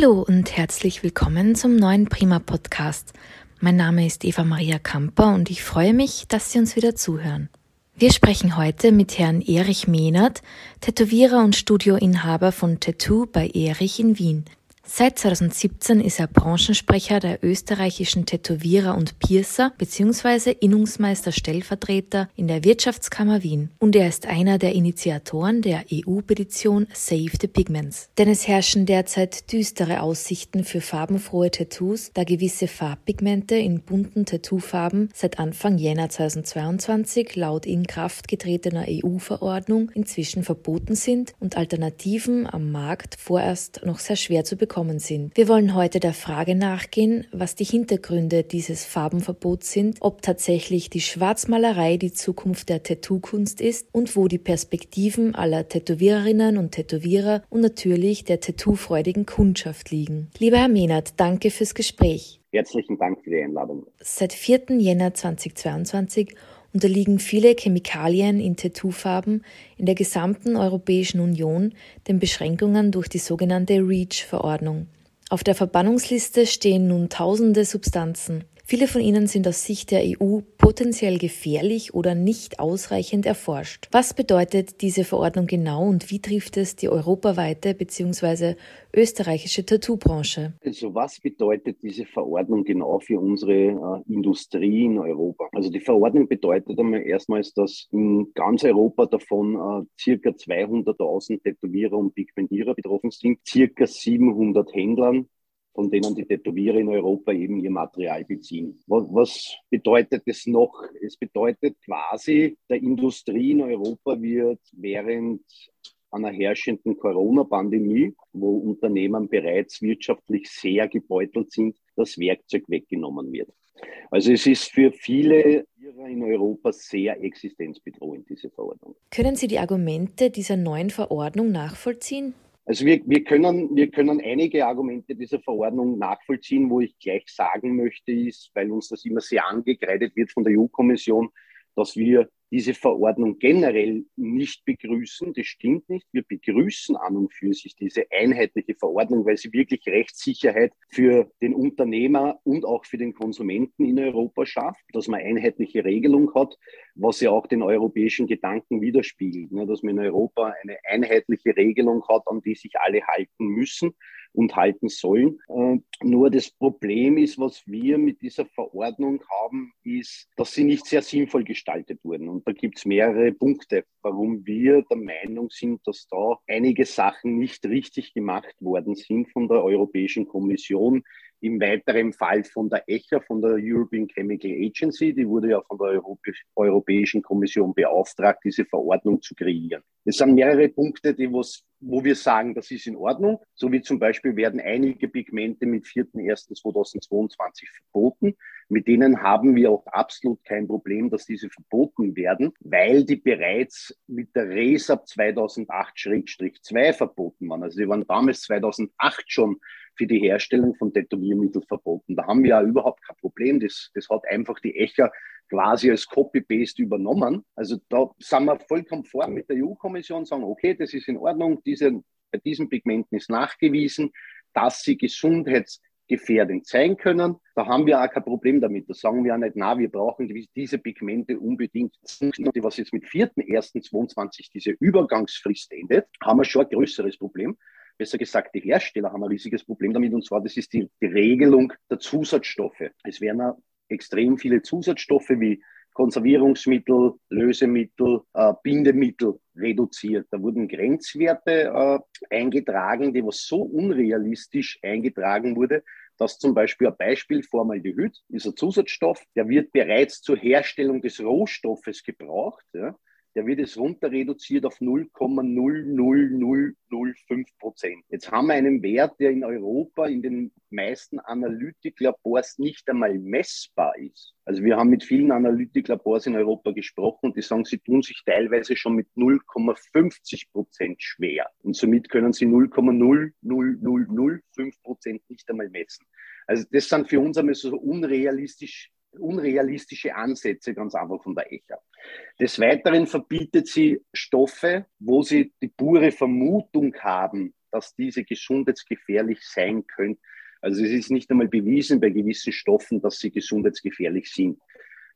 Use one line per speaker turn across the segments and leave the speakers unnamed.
Hallo und herzlich willkommen zum neuen Prima Podcast. Mein Name ist Eva Maria Kamper und ich freue mich, dass Sie uns wieder zuhören. Wir sprechen heute mit Herrn Erich Mehnert, Tätowierer und Studioinhaber von Tattoo bei Erich in Wien. Seit 2017 ist er Branchensprecher der österreichischen Tätowierer und Piercer bzw. Innungsmeister Stellvertreter in der Wirtschaftskammer Wien und er ist einer der Initiatoren der EU-Petition Save the Pigments. Denn es herrschen derzeit düstere Aussichten für farbenfrohe Tattoos, da gewisse Farbpigmente in bunten Tattoofarben seit Anfang Jänner 2022 laut in Kraft getretener EU-Verordnung inzwischen verboten sind und Alternativen am Markt vorerst noch sehr schwer zu bekommen gekommen sind. Wir wollen heute der Frage nachgehen, was die Hintergründe dieses Farbenverbots sind, ob tatsächlich die Schwarzmalerei die Zukunft der Tattoo-Kunst ist und wo die Perspektiven aller Tätowiererinnen und Tätowierer und natürlich der tattoo-freudigen Kundschaft liegen. Lieber Herr Mehnert, danke fürs Gespräch.
Herzlichen Dank für die Einladung.
Seit 4. Jänner 2022 unterliegen viele Chemikalien in Tattoofarben in der gesamten Europäischen Union den Beschränkungen durch die sogenannte REACH-Verordnung. Auf der Verbannungsliste stehen nun tausende Substanzen. Viele von ihnen sind aus Sicht der EU potenziell gefährlich oder nicht ausreichend erforscht. Was bedeutet diese Verordnung genau und wie trifft es die europaweite bzw. österreichische Tattoo-Branche?
Also was bedeutet diese Verordnung genau für unsere äh, Industrie in Europa? Also die Verordnung bedeutet einmal erstmals, dass in ganz Europa davon äh, circa 200.000 Tätowierer und Pigmentierer betroffen sind, circa 700 Händlern von denen die Tätowierer in Europa eben ihr Material beziehen. Was bedeutet es noch? Es bedeutet quasi, der Industrie in Europa wird während einer herrschenden Corona-Pandemie, wo Unternehmen bereits wirtschaftlich sehr gebeutelt sind, das Werkzeug weggenommen wird. Also es ist für viele in Europa sehr existenzbedrohend, diese Verordnung.
Können Sie die Argumente dieser neuen Verordnung nachvollziehen?
Also wir, wir, können, wir können einige Argumente dieser Verordnung nachvollziehen, wo ich gleich sagen möchte, ist, weil uns das immer sehr angekreidet wird von der EU-Kommission, dass wir diese Verordnung generell nicht begrüßen. Das stimmt nicht. Wir begrüßen an und für sich diese einheitliche Verordnung, weil sie wirklich Rechtssicherheit für den Unternehmer und auch für den Konsumenten in Europa schafft, dass man einheitliche Regelung hat, was ja auch den europäischen Gedanken widerspiegelt, ne, dass man in Europa eine einheitliche Regelung hat, an die sich alle halten müssen und halten sollen. Und nur das Problem ist, was wir mit dieser Verordnung haben, ist, dass sie nicht sehr sinnvoll gestaltet wurden. Und da gibt es mehrere Punkte, warum wir der Meinung sind, dass da einige Sachen nicht richtig gemacht worden sind von der Europäischen Kommission im weiteren Fall von der ECHA, von der European Chemical Agency, die wurde ja von der Europäischen Kommission beauftragt, diese Verordnung zu kreieren. Es sind mehrere Punkte, die was, wo wir sagen, das ist in Ordnung. So wie zum Beispiel werden einige Pigmente mit 4.1.2022 verboten. Mit denen haben wir auch absolut kein Problem, dass diese verboten werden, weil die bereits mit der RESAP 2008-2 verboten waren. Also die waren damals 2008 schon für die Herstellung von Tätowiermitteln verboten. Da haben wir ja überhaupt kein Problem. Das, das hat einfach die ECHA quasi als Copy-Paste übernommen. Also da sind wir voll konform mit der EU-Kommission, sagen, okay, das ist in Ordnung, diese, bei diesen Pigmenten ist nachgewiesen, dass sie gesundheitsgefährdend sein können. Da haben wir auch kein Problem damit. Da sagen wir auch nicht, na, wir brauchen diese Pigmente unbedingt. Was jetzt mit 4.1.22 diese Übergangsfrist endet, haben wir schon ein größeres Problem besser gesagt, die Hersteller haben ein riesiges Problem damit, und zwar das ist die, die Regelung der Zusatzstoffe. Es werden extrem viele Zusatzstoffe wie Konservierungsmittel, Lösemittel, äh, Bindemittel reduziert. Da wurden Grenzwerte äh, eingetragen, die was so unrealistisch eingetragen wurde, dass zum Beispiel ein Beispiel Formaldehyd ist ein Zusatzstoff, der wird bereits zur Herstellung des Rohstoffes gebraucht. Ja der wird es runter reduziert auf 0,00005 Prozent. Jetzt haben wir einen Wert, der in Europa in den meisten Analytiklabors nicht einmal messbar ist. Also wir haben mit vielen Analytiklabors in Europa gesprochen und die sagen, sie tun sich teilweise schon mit 0,50 Prozent schwer. Und somit können sie 0,00005 Prozent nicht einmal messen. Also das sind für uns einmal so unrealistisch unrealistische Ansätze ganz einfach von der ECHA. Des Weiteren verbietet sie Stoffe, wo sie die pure Vermutung haben, dass diese gesundheitsgefährlich sein können. Also es ist nicht einmal bewiesen bei gewissen Stoffen, dass sie gesundheitsgefährlich sind.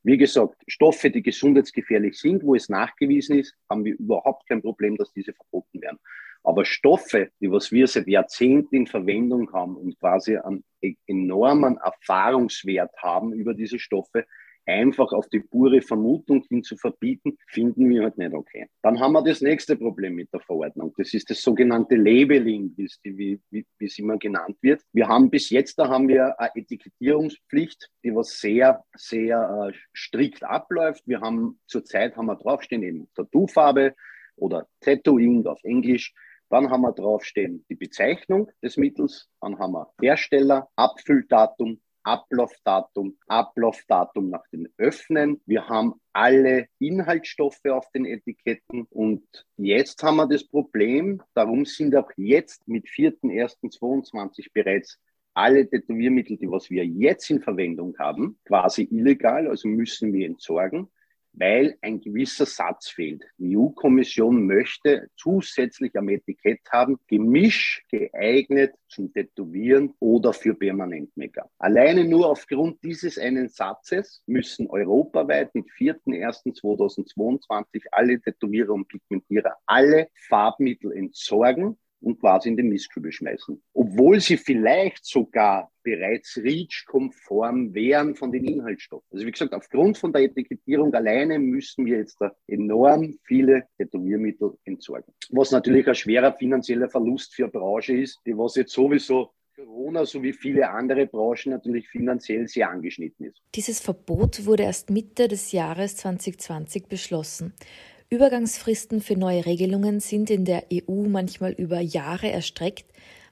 Wie gesagt, Stoffe, die gesundheitsgefährlich sind, wo es nachgewiesen ist, haben wir überhaupt kein Problem, dass diese verboten werden. Aber Stoffe, die was wir seit Jahrzehnten in Verwendung haben und quasi einen enormen Erfahrungswert haben über diese Stoffe, einfach auf die pure Vermutung hin zu verbieten, finden wir halt nicht okay. Dann haben wir das nächste Problem mit der Verordnung. Das ist das sogenannte Labeling, wie, wie, wie es immer genannt wird. Wir haben bis jetzt, da haben wir eine Etikettierungspflicht, die was sehr, sehr äh, strikt abläuft. Wir haben zurzeit haben wir draufstehen eben Tattoofarbe oder Tattooing auf Englisch. Dann haben wir draufstehen die Bezeichnung des Mittels. Dann haben wir Hersteller, Abfülldatum, Ablaufdatum, Ablaufdatum nach dem Öffnen. Wir haben alle Inhaltsstoffe auf den Etiketten und jetzt haben wir das Problem, darum sind auch jetzt mit 4.1.22 bereits alle Tätowiermittel, die was wir jetzt in Verwendung haben, quasi illegal, also müssen wir entsorgen weil ein gewisser Satz fehlt. Die EU-Kommission möchte zusätzlich am Etikett haben, Gemisch geeignet zum Tätowieren oder für Permanent-Make-up. Alleine nur aufgrund dieses einen Satzes müssen europaweit mit 4.1.2022 alle Tätowierer und Pigmentierer alle Farbmittel entsorgen und quasi in den Mistkübel schmeißen. Obwohl sie vielleicht sogar bereits REACH-konform wären von den Inhaltsstoffen. Also wie gesagt, aufgrund von der Etikettierung alleine müssen wir jetzt da enorm viele Tätowiermittel entsorgen. Was natürlich ein schwerer finanzieller Verlust für eine Branche ist, die was jetzt sowieso Corona sowie viele andere Branchen natürlich finanziell sehr angeschnitten ist.
Dieses Verbot wurde erst Mitte des Jahres 2020 beschlossen. Übergangsfristen für neue Regelungen sind in der EU manchmal über Jahre erstreckt.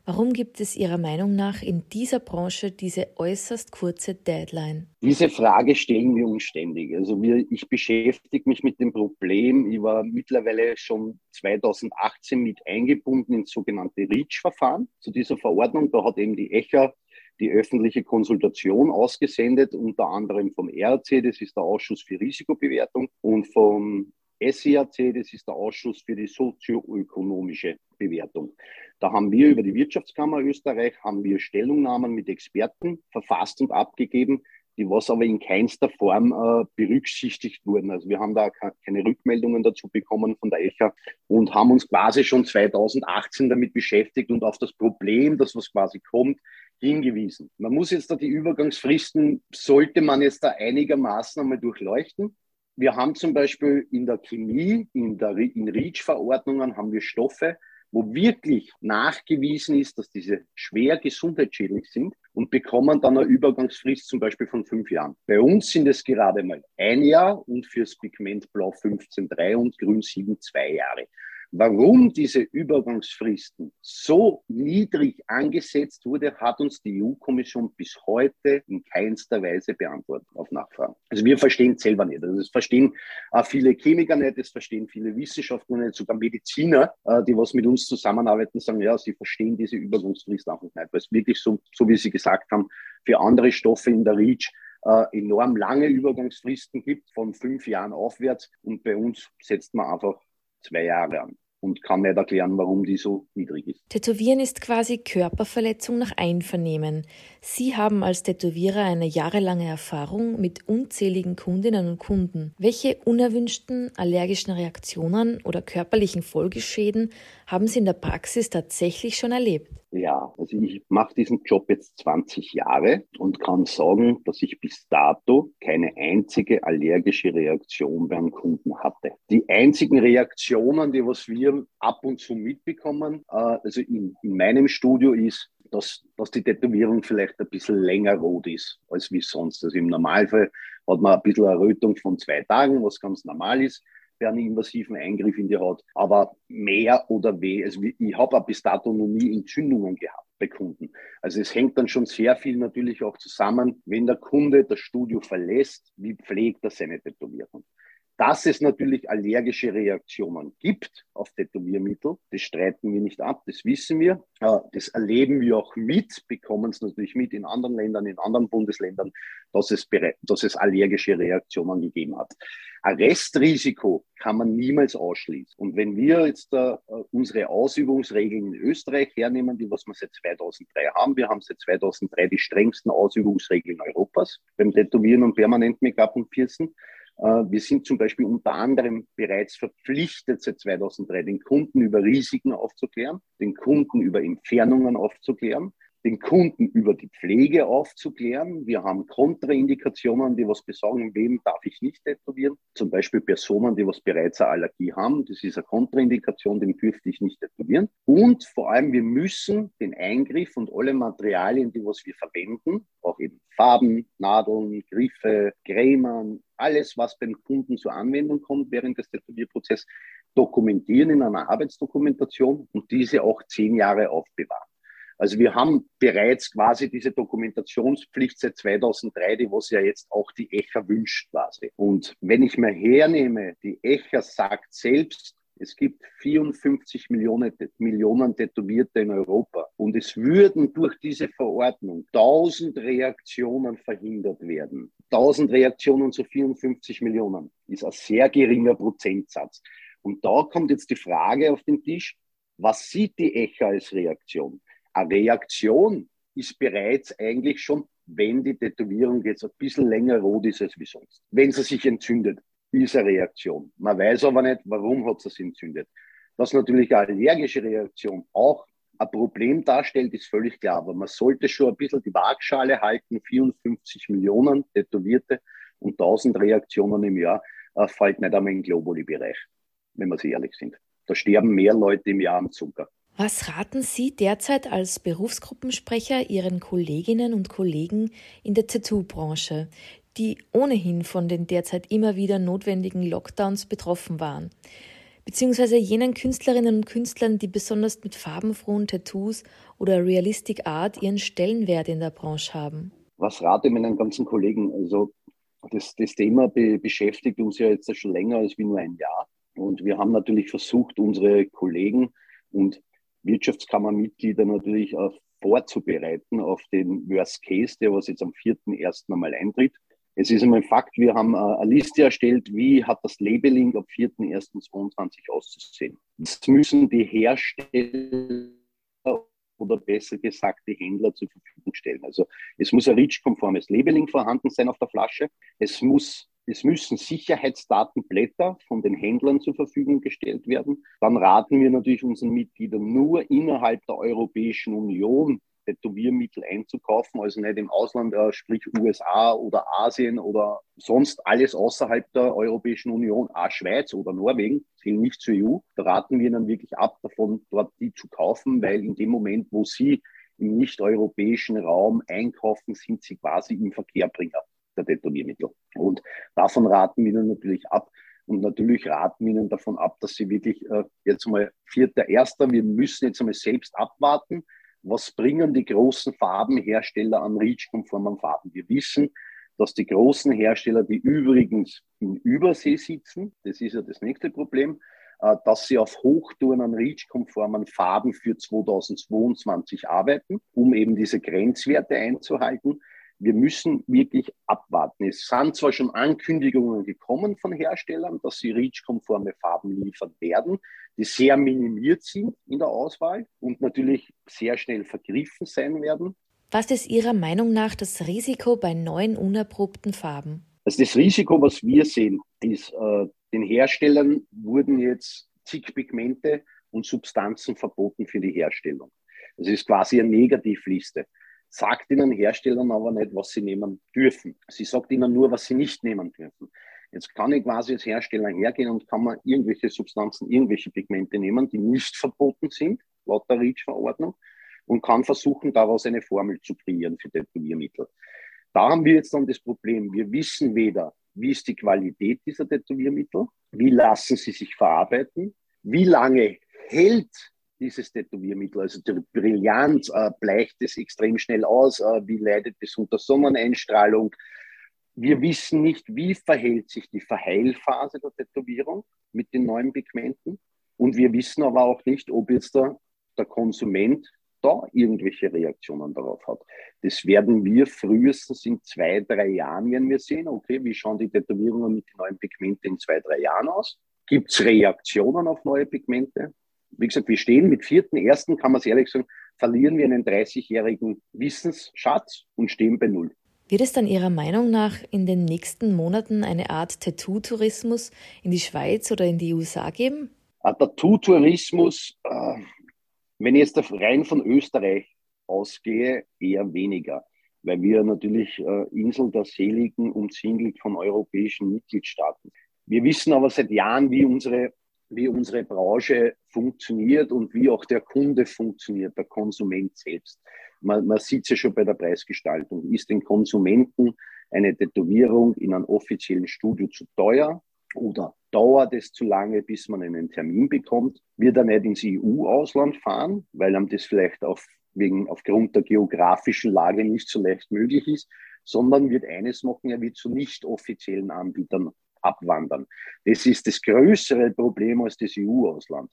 Warum gibt es Ihrer Meinung nach in dieser Branche diese äußerst kurze Deadline?
Diese Frage stellen wir uns ständig. Also wir, ich beschäftige mich mit dem Problem. Ich war mittlerweile schon 2018 mit eingebunden ins sogenannte REACH-Verfahren zu dieser Verordnung. Da hat eben die ECHA die öffentliche Konsultation ausgesendet, unter anderem vom ERC, das ist der Ausschuss für Risikobewertung, und vom SEAC, das ist der Ausschuss für die sozioökonomische Bewertung. Da haben wir über die Wirtschaftskammer Österreich, haben wir Stellungnahmen mit Experten verfasst und abgegeben, die was aber in keinster Form äh, berücksichtigt wurden. Also wir haben da keine Rückmeldungen dazu bekommen von der ECHA und haben uns quasi schon 2018 damit beschäftigt und auf das Problem, das was quasi kommt, hingewiesen. Man muss jetzt da die Übergangsfristen, sollte man jetzt da einigermaßen einmal durchleuchten. Wir haben zum Beispiel in der Chemie, in, der, in REACH-Verordnungen haben wir Stoffe, wo wirklich nachgewiesen ist, dass diese schwer gesundheitsschädlich sind und bekommen dann eine Übergangsfrist zum Beispiel von fünf Jahren. Bei uns sind es gerade mal ein Jahr und fürs Pigment Blau 15,3 und Grün 7 zwei Jahre. Warum diese Übergangsfristen so niedrig angesetzt wurde, hat uns die EU-Kommission bis heute in keinster Weise beantwortet auf Nachfragen. Also wir verstehen selber nicht. Also das verstehen viele Chemiker nicht, das verstehen viele Wissenschaftler nicht, sogar Mediziner, äh, die was mit uns zusammenarbeiten, sagen, ja, sie verstehen diese Übergangsfrist einfach nicht, weil es wirklich so, so wie Sie gesagt haben, für andere Stoffe in der REACH äh, enorm lange Übergangsfristen gibt, von fünf Jahren aufwärts. Und bei uns setzt man einfach zwei Jahre an und kann nicht erklären, warum die so niedrig ist.
Tätowieren ist quasi Körperverletzung nach Einvernehmen. Sie haben als Tätowierer eine jahrelange Erfahrung mit unzähligen Kundinnen und Kunden. Welche unerwünschten allergischen Reaktionen oder körperlichen Folgeschäden haben Sie in der Praxis tatsächlich schon erlebt?
Ja, also ich mache diesen Job jetzt 20 Jahre und kann sagen, dass ich bis dato keine einzige allergische Reaktion beim Kunden hatte. Die einzigen Reaktionen, die was wir ab und zu mitbekommen, äh, also in, in meinem Studio ist, dass, dass die Tätowierung vielleicht ein bisschen länger rot ist als wie sonst. Also im Normalfall hat man ein bisschen Errötung von zwei Tagen, was ganz normal ist bei einem invasiven Eingriff in die Haut. Aber mehr oder weh, also ich habe bis dato noch nie Entzündungen gehabt bei Kunden. Also es hängt dann schon sehr viel natürlich auch zusammen, wenn der Kunde das Studio verlässt, wie pflegt er seine Tätowierung. Dass es natürlich allergische Reaktionen gibt auf Tätowiermittel, das streiten wir nicht ab, das wissen wir. Äh, das erleben wir auch mit, bekommen es natürlich mit in anderen Ländern, in anderen Bundesländern, dass es, dass es allergische Reaktionen gegeben hat. Ein Restrisiko kann man niemals ausschließen. Und wenn wir jetzt äh, unsere Ausübungsregeln in Österreich hernehmen, die was wir seit 2003 haben, wir haben seit 2003 die strengsten Ausübungsregeln Europas beim Tätowieren und permanent Make-up und Piercen. Äh, wir sind zum Beispiel unter anderem bereits verpflichtet, seit 2003 den Kunden über Risiken aufzuklären, den Kunden über Entfernungen aufzuklären den Kunden über die Pflege aufzuklären. Wir haben Kontraindikationen, die was besagen, wem darf ich nicht tätowieren. Zum Beispiel Personen, die was bereits eine Allergie haben. Das ist eine Kontraindikation, den dürfte ich nicht tätowieren. Und vor allem, wir müssen den Eingriff und alle Materialien, die was wir verwenden, auch eben Farben, Nadeln, Griffe, Cremen, alles, was beim Kunden zur Anwendung kommt während des Tätowierprozesses, dokumentieren in einer Arbeitsdokumentation und diese auch zehn Jahre aufbewahren. Also wir haben bereits quasi diese Dokumentationspflicht seit 2003, die was ja jetzt auch die ECHA wünscht quasi. Und wenn ich mir hernehme, die ECHA sagt selbst, es gibt 54 Millionen, Millionen Tätowierte in Europa und es würden durch diese Verordnung 1000 Reaktionen verhindert werden. 1000 Reaktionen zu 54 Millionen ist ein sehr geringer Prozentsatz. Und da kommt jetzt die Frage auf den Tisch, was sieht die ECHA als Reaktion? Eine Reaktion ist bereits eigentlich schon, wenn die Tätowierung jetzt ein bisschen länger rot ist als wie sonst. Wenn sie sich entzündet, eine Reaktion. Man weiß aber nicht, warum hat sich entzündet. Dass natürlich eine allergische Reaktion auch ein Problem darstellt, ist völlig klar. Aber man sollte schon ein bisschen die Waagschale halten. 54 Millionen Tätowierte und 1000 Reaktionen im Jahr äh, fällt nicht einmal im Globuli-Bereich, wenn wir sie ehrlich sind. Da sterben mehr Leute im Jahr am Zucker.
Was raten Sie derzeit als Berufsgruppensprecher Ihren Kolleginnen und Kollegen in der Tattoo-Branche, die ohnehin von den derzeit immer wieder notwendigen Lockdowns betroffen waren? Beziehungsweise jenen Künstlerinnen und Künstlern, die besonders mit farbenfrohen Tattoos oder Realistic Art ihren Stellenwert in der Branche haben?
Was rate ich meinen ganzen Kollegen? Also das, das Thema be beschäftigt uns ja jetzt schon länger als wie nur ein Jahr. Und wir haben natürlich versucht, unsere Kollegen und Wirtschaftskammermitglieder natürlich äh, vorzubereiten auf den Worst Case, der was jetzt am 4.1. einmal eintritt. Es ist einmal ein Fakt, wir haben äh, eine Liste erstellt, wie hat das Labeling ab 4.1.22 auszusehen. Das müssen die Hersteller oder besser gesagt die Händler zur Verfügung stellen. Also es muss ein REACH-konformes Labeling vorhanden sein auf der Flasche. Es muss es müssen Sicherheitsdatenblätter von den Händlern zur Verfügung gestellt werden. Dann raten wir natürlich unseren Mitgliedern nur innerhalb der Europäischen Union Tätowiermittel einzukaufen, also nicht im Ausland, äh, sprich USA oder Asien oder sonst alles außerhalb der Europäischen Union, auch Schweiz oder Norwegen, zählen nicht zur EU. Da raten wir dann wirklich ab davon, dort die zu kaufen, weil in dem Moment, wo sie im nicht-europäischen Raum einkaufen, sind sie quasi im Verkehrbringer der Tätowiermittel. Und davon raten wir ihnen natürlich ab. Und natürlich raten wir ihnen davon ab, dass sie wirklich äh, jetzt mal vierter, erster, wir müssen jetzt einmal selbst abwarten, was bringen die großen Farbenhersteller an REACH-konformen Farben. Wir wissen, dass die großen Hersteller, die übrigens in Übersee sitzen, das ist ja das nächste Problem, äh, dass sie auf Hochtouren an REACH-konformen Farben für 2022 arbeiten, um eben diese Grenzwerte einzuhalten wir müssen wirklich abwarten. Es sind zwar schon Ankündigungen gekommen von Herstellern, dass sie REACH-konforme Farben liefern werden, die sehr minimiert sind in der Auswahl und natürlich sehr schnell vergriffen sein werden.
Was ist Ihrer Meinung nach das Risiko bei neuen unerprobten Farben?
Also das Risiko, was wir sehen, ist, äh, den Herstellern wurden jetzt zig Pigmente und Substanzen verboten für die Herstellung. Das ist quasi eine Negativliste sagt ihnen Herstellern aber nicht, was sie nehmen dürfen. Sie sagt ihnen nur, was sie nicht nehmen dürfen. Jetzt kann ich quasi als Hersteller hergehen und kann man irgendwelche Substanzen, irgendwelche Pigmente nehmen, die nicht verboten sind, laut der REACH-Verordnung, und kann versuchen, daraus eine Formel zu kreieren für Tätowiermittel. Da haben wir jetzt dann das Problem, wir wissen weder, wie ist die Qualität dieser Tätowiermittel, wie lassen sie sich verarbeiten, wie lange hält dieses Tätowiermittel. Also die Brillanz äh, bleicht es extrem schnell aus. Äh, wie leidet es unter Sonneneinstrahlung? Wir wissen nicht, wie verhält sich die Verheilphase der Tätowierung mit den neuen Pigmenten. Und wir wissen aber auch nicht, ob jetzt der, der Konsument da irgendwelche Reaktionen darauf hat. Das werden wir frühestens in zwei, drei Jahren, wenn wir sehen, okay, wie schauen die Tätowierungen mit den neuen Pigmenten in zwei, drei Jahren aus? Gibt es Reaktionen auf neue Pigmente? Wie gesagt, wir stehen mit vierten, ersten, kann man es ehrlich sagen, verlieren wir einen 30-jährigen Wissensschatz und stehen bei Null.
Wird es dann Ihrer Meinung nach in den nächsten Monaten eine Art Tattoo-Tourismus in die Schweiz oder in die USA geben?
Tattoo-Tourismus, äh, wenn ich jetzt rein von Österreich ausgehe, eher weniger, weil wir natürlich äh, Insel der Seligen umzingelt von europäischen Mitgliedstaaten. Wir wissen aber seit Jahren, wie unsere, wie unsere Branche funktioniert und wie auch der Kunde funktioniert, der Konsument selbst. Man, man sieht es ja schon bei der Preisgestaltung. Ist den Konsumenten eine Tätowierung in einem offiziellen Studio zu teuer oder dauert es zu lange, bis man einen Termin bekommt? Wird er nicht ins EU-Ausland fahren, weil ihm das vielleicht auf, wegen, aufgrund der geografischen Lage nicht so leicht möglich ist, sondern wird eines machen, er wird zu nicht offiziellen Anbietern abwandern. Das ist das größere Problem als das EU-Ausland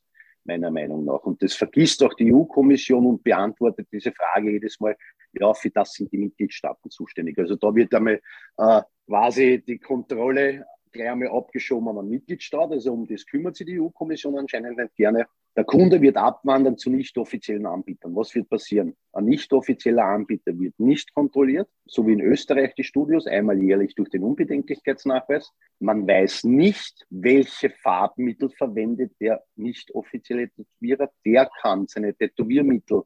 meiner Meinung nach. Und das vergisst auch die EU-Kommission und beantwortet diese Frage jedes Mal, ja, für das sind die Mitgliedstaaten zuständig. Also da wird einmal äh, quasi die Kontrolle gleich einmal abgeschoben an einen Mitgliedstaat. Also um das kümmert sich die EU-Kommission anscheinend nicht gerne. Der Kunde wird abwandern zu nicht offiziellen Anbietern. Was wird passieren? Ein nicht offizieller Anbieter wird nicht kontrolliert, so wie in Österreich die Studios, einmal jährlich durch den Unbedenklichkeitsnachweis. Man weiß nicht, welche Farbmittel verwendet der nicht offizielle Tätowierer. Der kann seine Tätowiermittel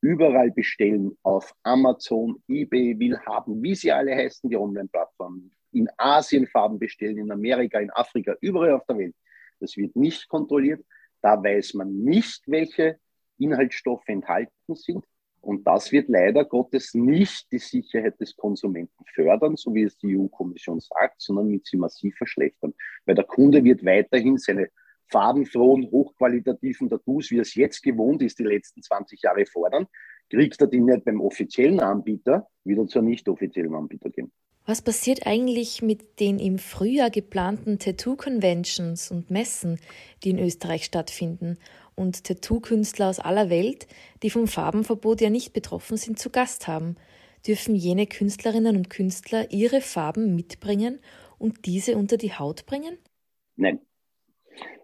überall bestellen, auf Amazon, eBay, will haben, wie sie alle heißen, die Online-Plattformen in Asien Farben bestellen, in Amerika, in Afrika, überall auf der Welt. Das wird nicht kontrolliert. Da weiß man nicht, welche Inhaltsstoffe enthalten sind. Und das wird leider Gottes nicht die Sicherheit des Konsumenten fördern, so wie es die EU-Kommission sagt, sondern mit sie massiv verschlechtern. Weil der Kunde wird weiterhin seine farbenfrohen, hochqualitativen Tattoos, wie er es jetzt gewohnt ist, die letzten 20 Jahre fordern, kriegt er die nicht beim offiziellen Anbieter, wieder zur nicht offiziellen Anbieter gehen.
Was passiert eigentlich mit den im Frühjahr geplanten Tattoo-Conventions und Messen, die in Österreich stattfinden und Tattoo-Künstler aus aller Welt, die vom Farbenverbot ja nicht betroffen sind, zu Gast haben? Dürfen jene Künstlerinnen und Künstler ihre Farben mitbringen und diese unter die Haut bringen?
Nein.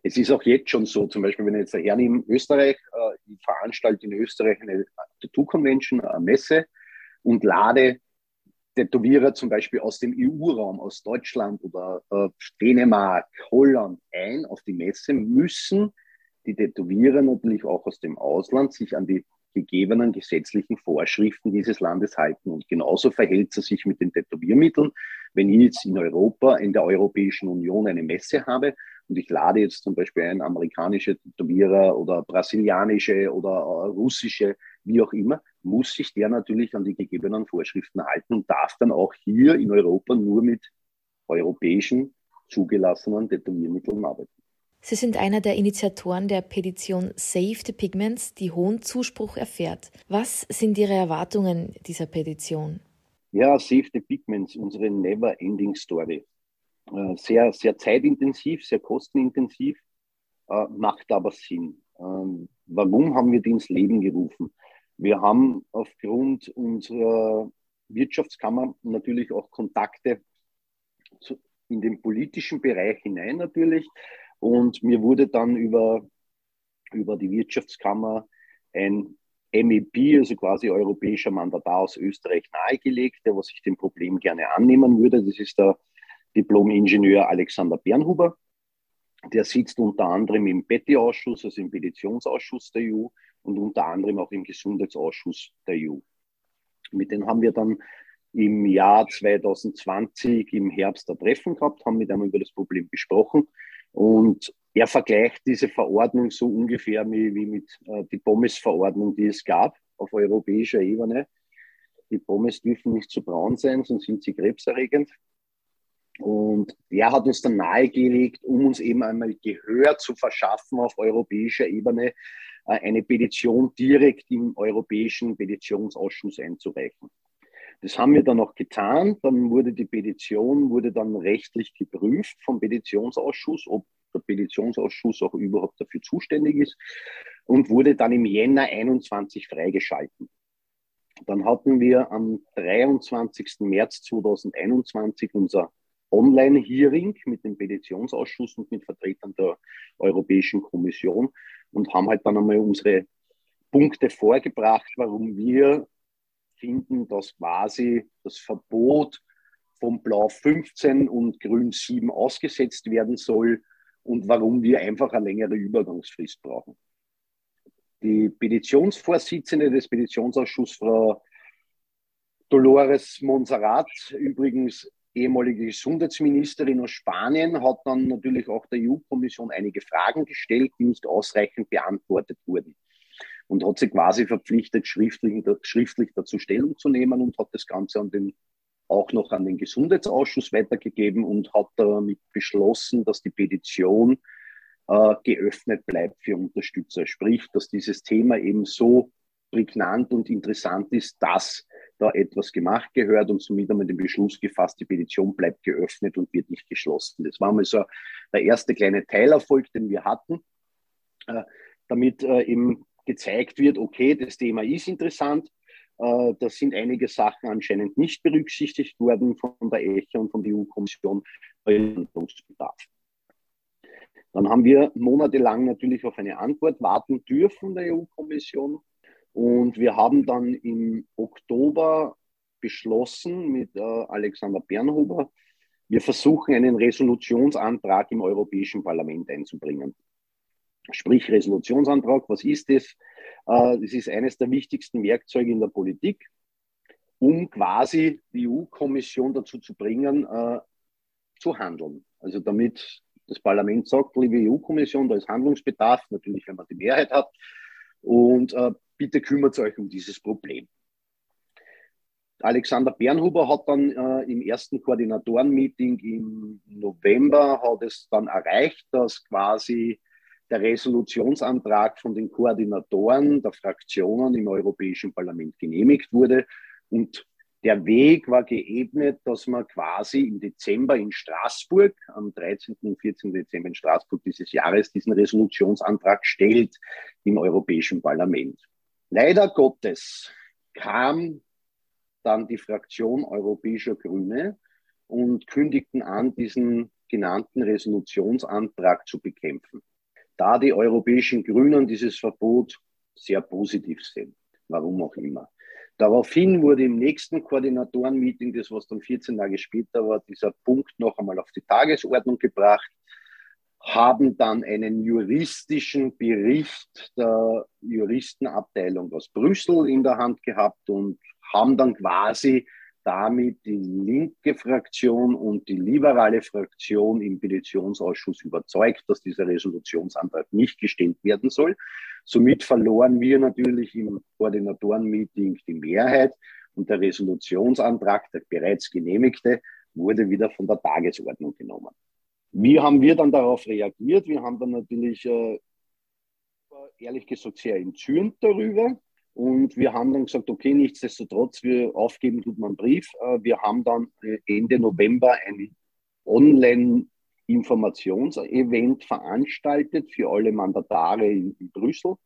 Es ist auch jetzt schon so, zum Beispiel, wenn ich jetzt hernehme, Österreich, äh, ich veranstalte in Österreich eine Tattoo-Convention, eine Messe und lade Tätowierer zum Beispiel aus dem EU-Raum, aus Deutschland oder äh, Dänemark, Holland ein auf die Messe, müssen die Tätowierer natürlich auch aus dem Ausland sich an die gegebenen gesetzlichen Vorschriften dieses Landes halten. Und genauso verhält es sich mit den Tätowiermitteln. Wenn ich jetzt in Europa, in der Europäischen Union eine Messe habe und ich lade jetzt zum Beispiel ein amerikanische Tätowierer oder brasilianische oder äh, russische, wie auch immer, muss sich der natürlich an die gegebenen Vorschriften halten und darf dann auch hier in Europa nur mit europäischen zugelassenen Tätowiermitteln arbeiten.
Sie sind einer der Initiatoren der Petition Save the Pigments, die hohen Zuspruch erfährt. Was sind Ihre Erwartungen dieser Petition?
Ja, Save the Pigments, unsere Never-Ending Story. Äh, sehr, sehr zeitintensiv, sehr kostenintensiv, äh, macht aber Sinn. Ähm, warum haben wir die ins Leben gerufen? Wir haben aufgrund unserer Wirtschaftskammer natürlich auch Kontakte in den politischen Bereich hinein natürlich. Und mir wurde dann über, über die Wirtschaftskammer ein MEP, also quasi europäischer Mandatar aus Österreich nahegelegt, der sich dem Problem gerne annehmen würde. Das ist der Diplom-Ingenieur Alexander Bernhuber. Der sitzt unter anderem im Petty-Ausschuss, also im Petitionsausschuss der EU und unter anderem auch im Gesundheitsausschuss der EU. Mit denen haben wir dann im Jahr 2020 im Herbst ein Treffen gehabt, haben mit einem über das Problem gesprochen und er vergleicht diese Verordnung so ungefähr wie, mit äh, die Pommes-Verordnung, die es gab auf europäischer Ebene. Die Pommes dürfen nicht zu braun sein, sonst sind sie krebserregend. Und der hat uns dann nahegelegt, um uns eben einmal Gehör zu verschaffen auf europäischer Ebene, äh, eine Petition direkt im Europäischen Petitionsausschuss einzureichen. Das haben wir dann auch getan. Dann wurde die Petition, wurde dann rechtlich geprüft vom Petitionsausschuss, ob der Petitionsausschuss auch überhaupt dafür zuständig ist und wurde dann im Jänner 21 freigeschalten. Dann hatten wir am 23. März 2021 unser Online-Hearing mit dem Petitionsausschuss und mit Vertretern der Europäischen Kommission und haben halt dann einmal unsere Punkte vorgebracht, warum wir finden, dass quasi das Verbot von Blau 15 und Grün 7 ausgesetzt werden soll und warum wir einfach eine längere Übergangsfrist brauchen. Die Petitionsvorsitzende des Petitionsausschusses, Frau Dolores Monserrat, übrigens ehemalige Gesundheitsministerin aus Spanien, hat dann natürlich auch der EU-Kommission einige Fragen gestellt, die nicht ausreichend beantwortet wurden. Und hat sich quasi verpflichtet, schriftlich, schriftlich dazu Stellung zu nehmen und hat das Ganze an den, auch noch an den Gesundheitsausschuss weitergegeben und hat damit beschlossen, dass die Petition äh, geöffnet bleibt für Unterstützer. Sprich, dass dieses Thema eben so prägnant und interessant ist, dass da etwas gemacht gehört und somit haben wir den Beschluss gefasst, die Petition bleibt geöffnet und wird nicht geschlossen. Das war mal so der erste kleine Teilerfolg, den wir hatten, äh, damit äh, eben gezeigt wird, okay, das Thema ist interessant. Äh, da sind einige Sachen anscheinend nicht berücksichtigt worden von der ECHA und von der EU-Kommission. Handlungsbedarf. Dann haben wir monatelang natürlich auf eine Antwort warten dürfen der EU-Kommission. Und wir haben dann im Oktober beschlossen mit äh, Alexander Bernhuber, wir versuchen einen Resolutionsantrag im Europäischen Parlament einzubringen. Sprich Resolutionsantrag, was ist das? Äh, das ist eines der wichtigsten Werkzeuge in der Politik, um quasi die EU-Kommission dazu zu bringen, äh, zu handeln. Also damit das Parlament sagt, liebe EU-Kommission, da ist Handlungsbedarf, natürlich, wenn man die Mehrheit hat. Und äh, bitte kümmert euch um dieses Problem. Alexander Bernhuber hat dann äh, im ersten Koordinatorenmeeting im November hat es dann erreicht, dass quasi der Resolutionsantrag von den Koordinatoren der Fraktionen im Europäischen Parlament genehmigt wurde und der Weg war geebnet, dass man quasi im Dezember in Straßburg, am 13. und 14. Dezember in Straßburg dieses Jahres, diesen Resolutionsantrag stellt im Europäischen Parlament. Leider Gottes kam dann die Fraktion Europäischer Grüne und kündigten an, diesen genannten Resolutionsantrag zu bekämpfen. Da die europäischen Grünen dieses Verbot sehr positiv sehen, warum auch immer. Daraufhin wurde im nächsten Koordinatorenmeeting, das was dann 14 Tage später war, dieser Punkt noch einmal auf die Tagesordnung gebracht haben dann einen juristischen Bericht der Juristenabteilung aus Brüssel in der Hand gehabt und haben dann quasi damit die linke Fraktion und die liberale Fraktion im Petitionsausschuss überzeugt, dass dieser Resolutionsantrag nicht gestellt werden soll. Somit verloren wir natürlich im Koordinatorenmeeting die Mehrheit und der Resolutionsantrag, der bereits genehmigte, wurde wieder von der Tagesordnung genommen. Wie haben wir dann darauf reagiert? Wir haben dann natürlich, äh, ehrlich gesagt, sehr entzürnt darüber. Und wir haben dann gesagt, okay, nichtsdestotrotz, wir aufgeben tut man Brief. Äh, wir haben dann äh, Ende November ein Online-Informationsevent veranstaltet für alle Mandatare in Brüssel,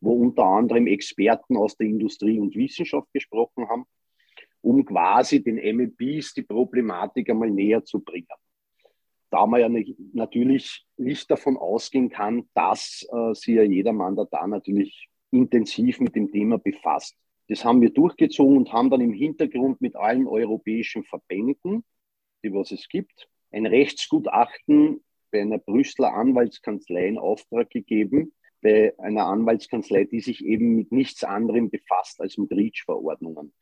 wo unter anderem Experten aus der Industrie und Wissenschaft gesprochen haben, um quasi den MEPs die Problematik einmal näher zu bringen da man ja nicht, natürlich nicht davon ausgehen kann, dass äh, sich ja jeder Mandat da natürlich intensiv mit dem Thema befasst. Das haben wir durchgezogen und haben dann im Hintergrund mit allen europäischen Verbänden, die was es gibt, ein Rechtsgutachten bei einer Brüsseler Anwaltskanzlei in Auftrag gegeben, bei einer Anwaltskanzlei, die sich eben mit nichts anderem befasst als mit REACH-Verordnungen.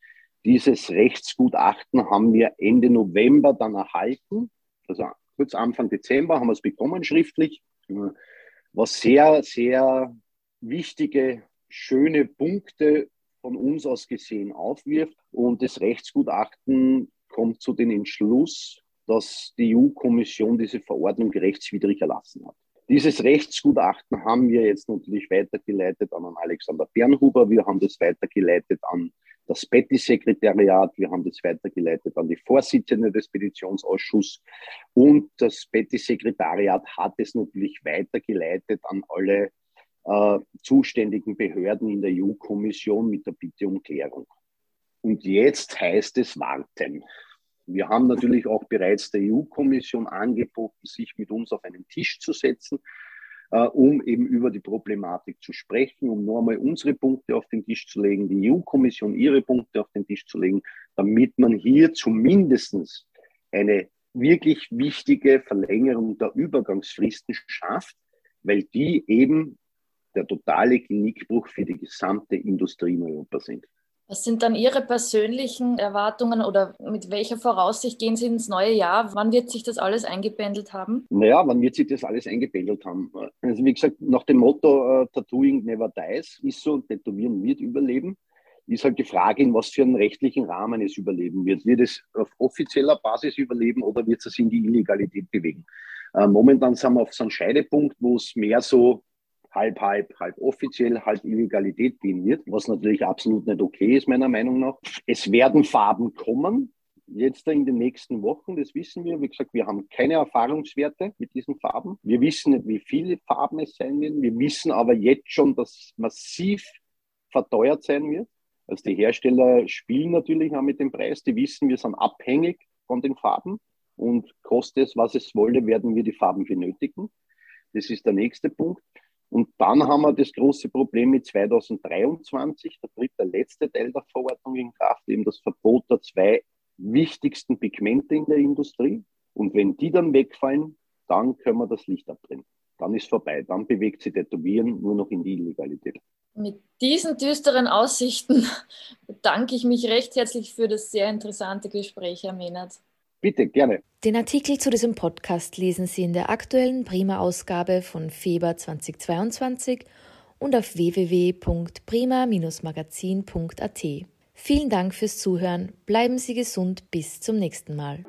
Dieses Rechtsgutachten haben wir Ende November dann erhalten, also kurz Anfang Dezember haben wir es bekommen schriftlich, was sehr, sehr wichtige, schöne Punkte von uns aus gesehen aufwirft. Und das Rechtsgutachten kommt zu dem Entschluss, dass die EU-Kommission diese Verordnung rechtswidrig erlassen hat. Dieses Rechtsgutachten haben wir jetzt natürlich weitergeleitet an Alexander Bernhuber. Wir haben das weitergeleitet an das Betty-Sekretariat, wir haben das weitergeleitet an die Vorsitzende des Petitionsausschusses und das Betty-Sekretariat hat es natürlich weitergeleitet an alle äh, zuständigen Behörden in der EU-Kommission mit der Bitte um Klärung. Und jetzt heißt es warten. Wir haben natürlich auch bereits der EU-Kommission angeboten, sich mit uns auf einen Tisch zu setzen, äh, um eben über die Problematik zu sprechen, um einmal unsere Punkte auf den Tisch zu legen, die EU-Kommission ihre Punkte auf den Tisch zu legen, damit man hier zumindest eine wirklich wichtige Verlängerung der Übergangsfristen schafft, weil die eben der totale Genickbruch für die gesamte Industrie in Europa sind.
Was sind dann Ihre persönlichen Erwartungen oder mit welcher Voraussicht gehen Sie ins neue Jahr? Wann wird sich das alles eingependelt haben?
Naja, wann wird sich das alles eingependelt haben? Also wie gesagt, nach dem Motto uh, Tattooing never dies ist so, Tätowieren wird überleben. Ist halt die Frage, in was für einen rechtlichen Rahmen es überleben wird. Wird es auf offizieller Basis überleben oder wird es in die Illegalität bewegen? Uh, momentan sind wir auf so einem Scheidepunkt, wo es mehr so halb, halb, halb offiziell, halb Illegalität gehen wird, was natürlich absolut nicht okay ist, meiner Meinung nach. Es werden Farben kommen, jetzt in den nächsten Wochen, das wissen wir. Wie gesagt, wir haben keine Erfahrungswerte mit diesen Farben. Wir wissen nicht, wie viele Farben es sein werden. Wir wissen aber jetzt schon, dass massiv verteuert sein wird. Also die Hersteller spielen natürlich auch mit dem Preis. Die wissen, wir sind abhängig von den Farben und koste es, was es wolle, werden wir die Farben benötigen. Das ist der nächste Punkt. Und dann haben wir das große Problem mit 2023, da tritt der letzte Teil der Verordnung in Kraft, eben das Verbot der zwei wichtigsten Pigmente in der Industrie. Und wenn die dann wegfallen, dann können wir das Licht abdrehen. Dann ist vorbei. Dann bewegt sich Tätowieren nur noch in die Illegalität.
Mit diesen düsteren Aussichten bedanke ich mich recht herzlich für das sehr interessante Gespräch, Herr Mehnert.
Bitte, gerne.
Den Artikel zu diesem Podcast lesen Sie in der aktuellen Prima-Ausgabe von Februar 2022 und auf www.prima-magazin.at. Vielen Dank fürs Zuhören. Bleiben Sie gesund. Bis zum nächsten Mal.